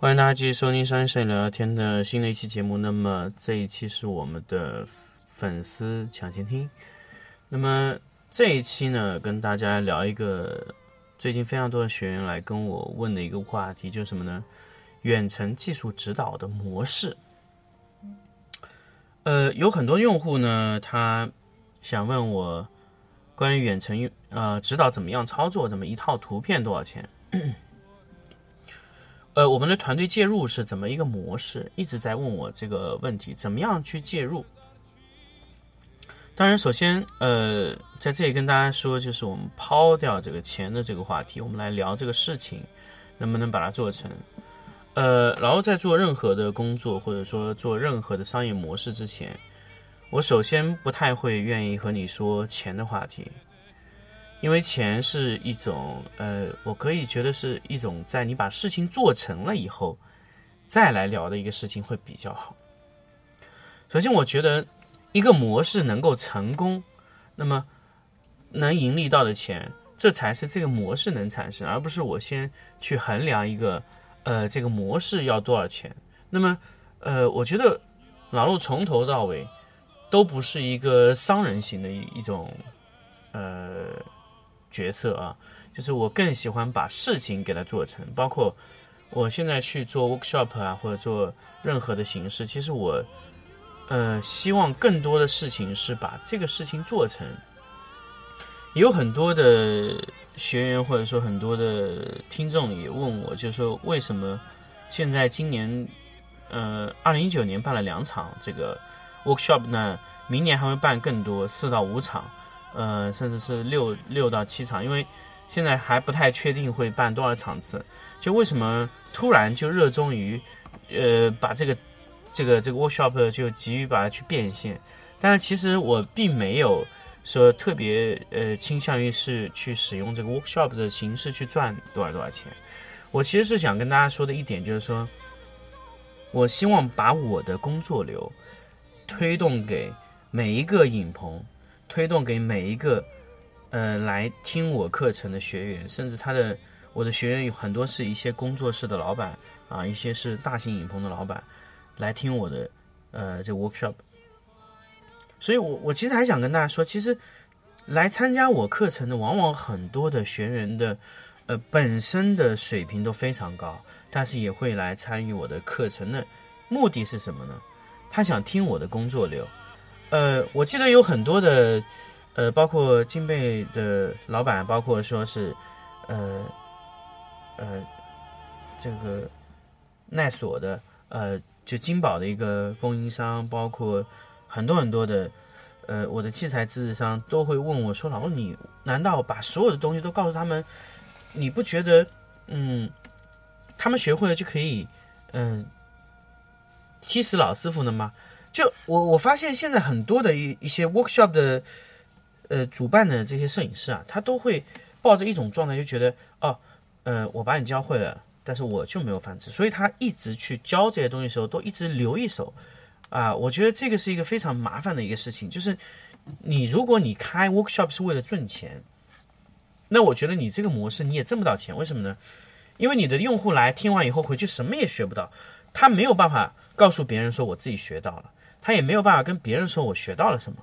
欢迎大家继续收听商业摄影聊聊天的新的一期节目。那么这一期是我们的粉丝抢先听。那么这一期呢，跟大家聊一个最近非常多的学员来跟我问的一个话题，就是什么呢？远程技术指导的模式。呃，有很多用户呢，他想问我关于远程用呃指导怎么样操作，怎么一套图片多少钱？呃，我们的团队介入是怎么一个模式？一直在问我这个问题，怎么样去介入？当然，首先，呃，在这里跟大家说，就是我们抛掉这个钱的这个话题，我们来聊这个事情能不能把它做成。呃，然后在做任何的工作或者说做任何的商业模式之前，我首先不太会愿意和你说钱的话题，因为钱是一种，呃，我可以觉得是一种在你把事情做成了以后，再来聊的一个事情会比较好。首先，我觉得一个模式能够成功，那么能盈利到的钱，这才是这个模式能产生，而不是我先去衡量一个，呃，这个模式要多少钱。那么，呃，我觉得老陆从头到尾都不是一个商人型的一一种，呃。角色啊，就是我更喜欢把事情给它做成，包括我现在去做 workshop 啊，或者做任何的形式，其实我呃希望更多的事情是把这个事情做成。有很多的学员或者说很多的听众也问我，就是说为什么现在今年呃二零一九年办了两场这个 workshop 呢？明年还会办更多，四到五场。呃，甚至是六六到七场，因为现在还不太确定会办多少场次。就为什么突然就热衷于，呃，把这个这个这个 workshop 就急于把它去变现？但是其实我并没有说特别呃倾向于是去使用这个 workshop 的形式去赚多少多少钱。我其实是想跟大家说的一点就是说，我希望把我的工作流推动给每一个影棚。推动给每一个，呃，来听我课程的学员，甚至他的我的学员有很多是一些工作室的老板啊，一些是大型影棚的老板，来听我的呃这 workshop。所以我我其实还想跟大家说，其实来参加我课程的，往往很多的学员的呃本身的水平都非常高，但是也会来参与我的课程的目的是什么呢？他想听我的工作流。呃，我记得有很多的，呃，包括金贝的老板，包括说是，呃，呃，这个奈索的，呃，就金宝的一个供应商，包括很多很多的，呃，我的器材制造商都会问我说：“老陆，你难道把所有的东西都告诉他们？你不觉得，嗯，他们学会了就可以，嗯、踢死老师傅了吗？”就我我发现现在很多的一一些 workshop 的呃主办的这些摄影师啊，他都会抱着一种状态，就觉得哦，呃，我把你教会了，但是我就没有饭吃，所以他一直去教这些东西的时候，都一直留一手啊。我觉得这个是一个非常麻烦的一个事情，就是你如果你开 workshop 是为了赚钱，那我觉得你这个模式你也挣不到钱，为什么呢？因为你的用户来听完以后回去什么也学不到，他没有办法告诉别人说我自己学到了。他也没有办法跟别人说我学到了什么，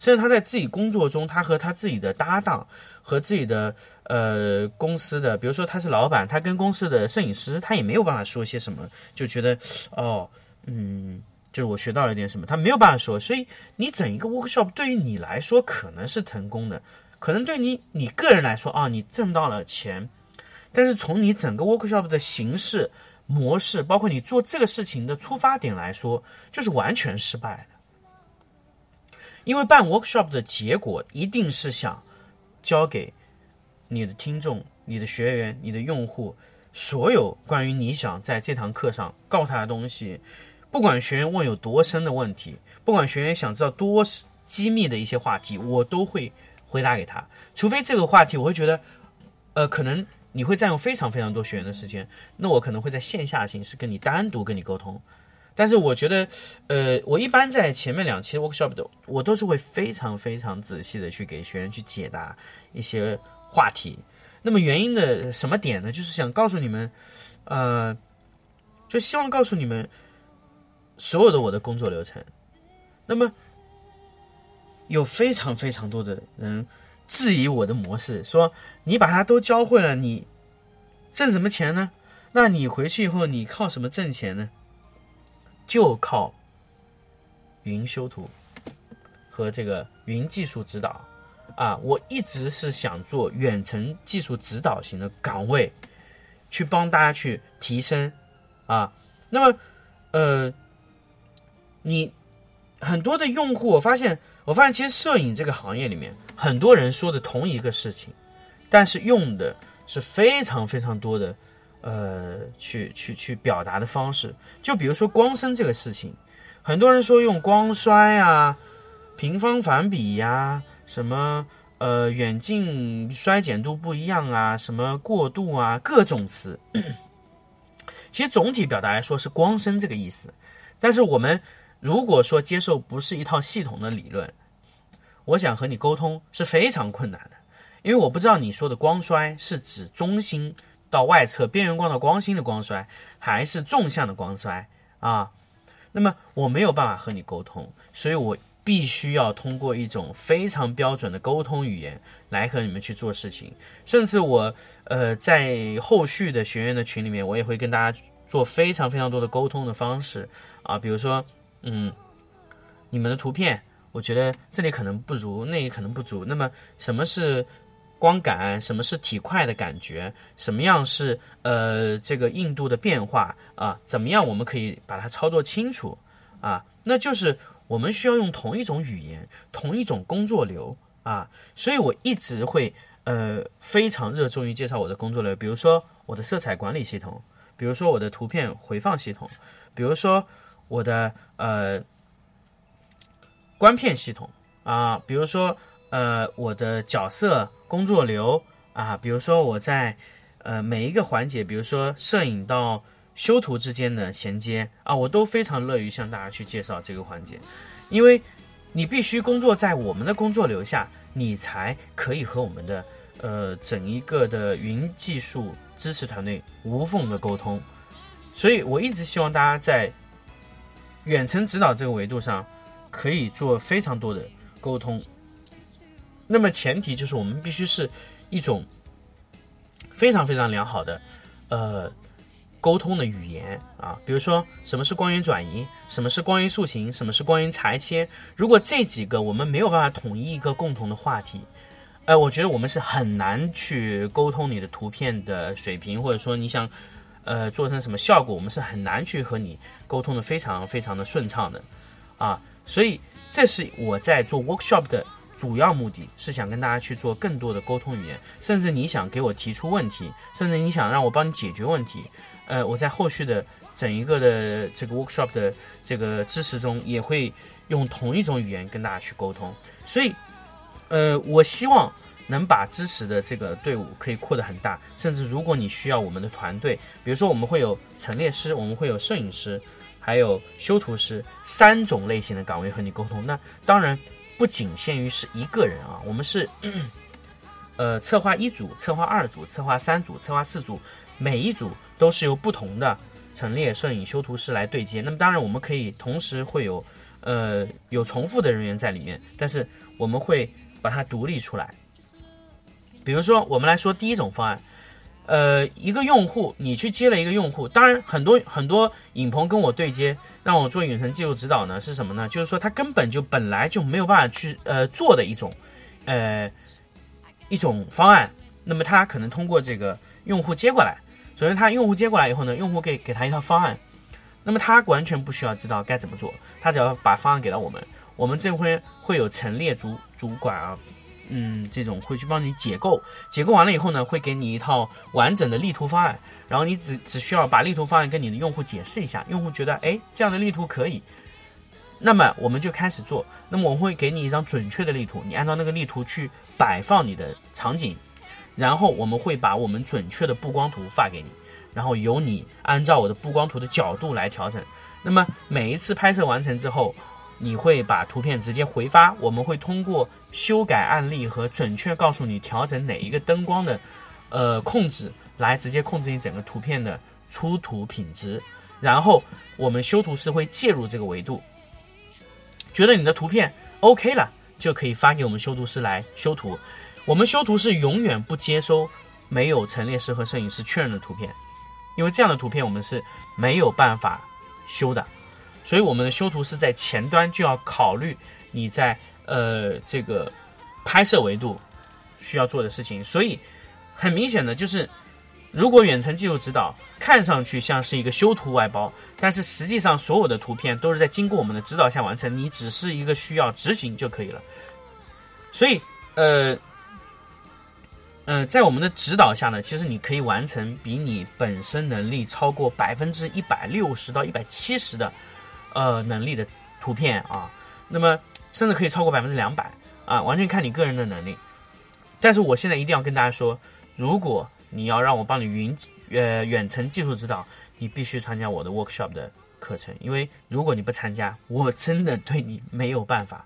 甚至他在自己工作中，他和他自己的搭档和自己的呃公司的，比如说他是老板，他跟公司的摄影师，他也没有办法说些什么，就觉得哦，嗯，就是我学到了点什么，他没有办法说。所以你整一个 workshop 对于你来说可能是成功的，可能对你你个人来说啊，你挣到了钱，但是从你整个 workshop 的形式。模式，包括你做这个事情的出发点来说，就是完全失败的。因为办 workshop 的结果一定是想教给你的听众、你的学员、你的用户所有关于你想在这堂课上告诉他的东西，不管学员问有多深的问题，不管学员想知道多机密的一些话题，我都会回答给他。除非这个话题我会觉得，呃，可能你会占用非常非常多学员的时间，那我可能会在线下形式跟你单独跟你沟通。但是我觉得，呃，我一般在前面两期 workshop 的，我都是会非常非常仔细的去给学员去解答一些话题。那么原因的什么点呢？就是想告诉你们，呃，就希望告诉你们所有的我的工作流程。那么有非常非常多的人质疑我的模式，说你把它都教会了，你挣什么钱呢？那你回去以后你靠什么挣钱呢？就靠云修图和这个云技术指导啊！我一直是想做远程技术指导型的岗位，去帮大家去提升啊。那么，呃，你很多的用户，我发现，我发现其实摄影这个行业里面，很多人说的同一个事情，但是用的是非常非常多的。呃，去去去表达的方式，就比如说光深这个事情，很多人说用光衰啊、平方反比呀、什么呃远近衰减度不一样啊、什么过度啊，各种词。其实总体表达来说是光深这个意思，但是我们如果说接受不是一套系统的理论，我想和你沟通是非常困难的，因为我不知道你说的光衰是指中心。到外侧边缘光到光心的光衰，还是纵向的光衰啊？那么我没有办法和你沟通，所以我必须要通过一种非常标准的沟通语言来和你们去做事情。甚至我呃在后续的学员的群里面，我也会跟大家做非常非常多的沟通的方式啊，比如说嗯，你们的图片，我觉得这里可能不足，那里可能不足。那么什么是？光感，什么是体块的感觉？什么样是呃这个硬度的变化啊？怎么样我们可以把它操作清楚啊？那就是我们需要用同一种语言，同一种工作流啊。所以我一直会呃非常热衷于介绍我的工作流，比如说我的色彩管理系统，比如说我的图片回放系统，比如说我的呃关片系统啊，比如说呃我的角色。工作流啊，比如说我在呃每一个环节，比如说摄影到修图之间的衔接啊，我都非常乐于向大家去介绍这个环节，因为你必须工作在我们的工作流下，你才可以和我们的呃整一个的云技术支持团队无缝的沟通，所以我一直希望大家在远程指导这个维度上可以做非常多的沟通。那么前提就是我们必须是一种非常非常良好的呃沟通的语言啊，比如说什么是光源转移，什么是光源塑形，什么是光源裁切。如果这几个我们没有办法统一一个共同的话题，呃，我觉得我们是很难去沟通你的图片的水平，或者说你想呃做成什么效果，我们是很难去和你沟通的非常非常的顺畅的啊。所以这是我在做 workshop 的。主要目的是想跟大家去做更多的沟通语言，甚至你想给我提出问题，甚至你想让我帮你解决问题，呃，我在后续的整一个的这个 workshop 的这个支持中，也会用同一种语言跟大家去沟通。所以，呃，我希望能把支持的这个队伍可以扩得很大，甚至如果你需要我们的团队，比如说我们会有陈列师，我们会有摄影师，还有修图师三种类型的岗位和你沟通。那当然。不仅限于是一个人啊，我们是，呃，策划一组、策划二组、策划三组、策划四组，每一组都是由不同的陈列、摄影、修图师来对接。那么当然，我们可以同时会有，呃，有重复的人员在里面，但是我们会把它独立出来。比如说，我们来说第一种方案。呃，一个用户，你去接了一个用户，当然很多很多影棚跟我对接，让我做远程技术指导呢，是什么呢？就是说他根本就本来就没有办法去呃做的一种，呃一种方案。那么他可能通过这个用户接过来，首先他用户接过来以后呢，用户给给他一套方案，那么他完全不需要知道该怎么做，他只要把方案给到我们，我们这回会有陈列主主管啊，嗯，这种会去帮你解构，解构完了以后呢，会给你一套完整的力图方案，然后你只只需要把力图方案跟你的用户解释一下，用户觉得哎这样的力图可以，那么我们就开始做，那么我会给你一张准确的力图，你按照那个力图去摆放你的场景，然后我们会把我们准确的布光图发给你，然后由你按照我的布光图的角度来调整，那么每一次拍摄完成之后。你会把图片直接回发，我们会通过修改案例和准确告诉你调整哪一个灯光的，呃控制，来直接控制你整个图片的出图品质。然后我们修图师会介入这个维度，觉得你的图片 OK 了，就可以发给我们修图师来修图。我们修图是永远不接收没有陈列师和摄影师确认的图片，因为这样的图片我们是没有办法修的。所以我们的修图是在前端就要考虑你在呃这个拍摄维度需要做的事情。所以很明显的就是，如果远程技术指导看上去像是一个修图外包，但是实际上所有的图片都是在经过我们的指导下完成，你只是一个需要执行就可以了。所以呃呃，在我们的指导下呢，其实你可以完成比你本身能力超过百分之一百六十到一百七十的。呃，能力的图片啊，那么甚至可以超过百分之两百啊，完全看你个人的能力。但是我现在一定要跟大家说，如果你要让我帮你云呃远程技术指导，你必须参加我的 workshop 的课程，因为如果你不参加，我真的对你没有办法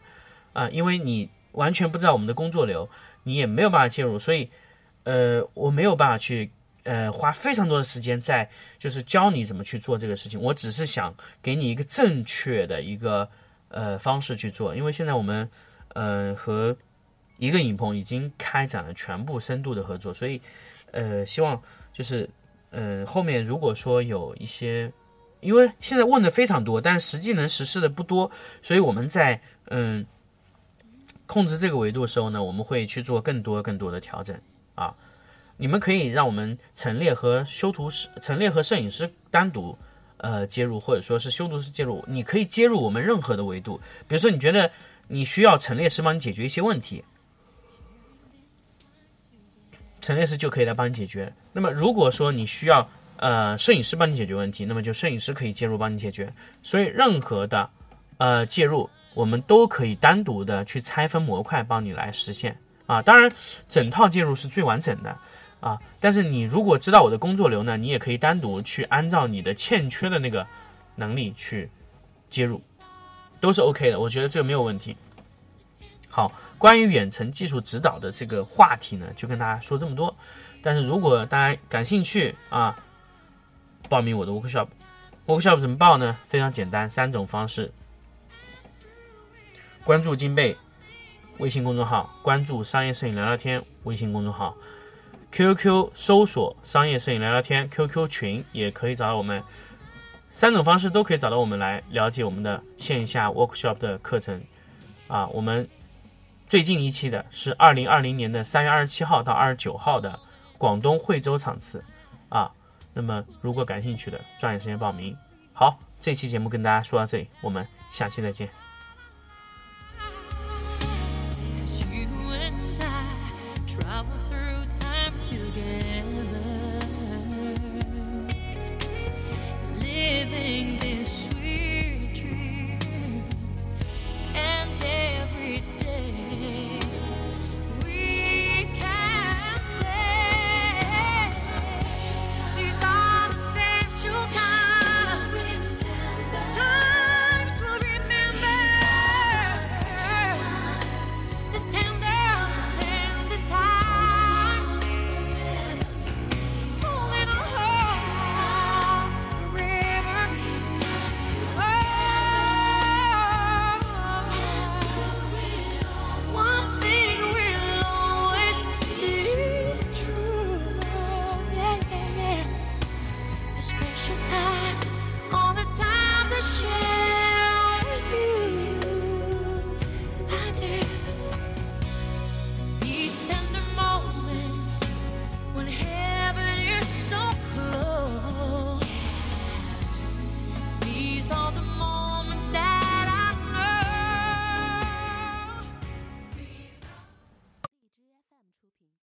啊，因为你完全不知道我们的工作流，你也没有办法介入，所以呃，我没有办法去。呃，花非常多的时间在就是教你怎么去做这个事情。我只是想给你一个正确的一个呃方式去做，因为现在我们呃和一个影棚已经开展了全部深度的合作，所以呃希望就是呃后面如果说有一些，因为现在问的非常多，但实际能实施的不多，所以我们在嗯控制这个维度的时候呢，我们会去做更多更多的调整啊。你们可以让我们陈列和修图师、陈列和摄影师单独，呃，接入，或者说是修图师介入。你可以接入我们任何的维度，比如说你觉得你需要陈列师帮你解决一些问题，陈列师就可以来帮你解决。那么如果说你需要呃摄影师帮你解决问题，那么就摄影师可以介入帮你解决。所以任何的呃介入，我们都可以单独的去拆分模块帮你来实现啊。当然，整套介入是最完整的。啊，但是你如果知道我的工作流呢，你也可以单独去按照你的欠缺的那个能力去接入，都是 OK 的，我觉得这个没有问题。好，关于远程技术指导的这个话题呢，就跟大家说这么多。但是如果大家感兴趣啊，报名我的 workshop，workshop 怎么报呢？非常简单，三种方式：关注金贝微信公众号，关注商业摄影聊聊天微信公众号。QQ 搜索“商业摄影聊聊天 ”，QQ 群也可以找到我们，三种方式都可以找到我们来了解我们的线下 workshop 的课程。啊，我们最近一期的是二零二零年的三月二十七号到二十九号的广东惠州场次。啊，那么如果感兴趣的，抓紧时间报名。好，这期节目跟大家说到这里，我们下期再见。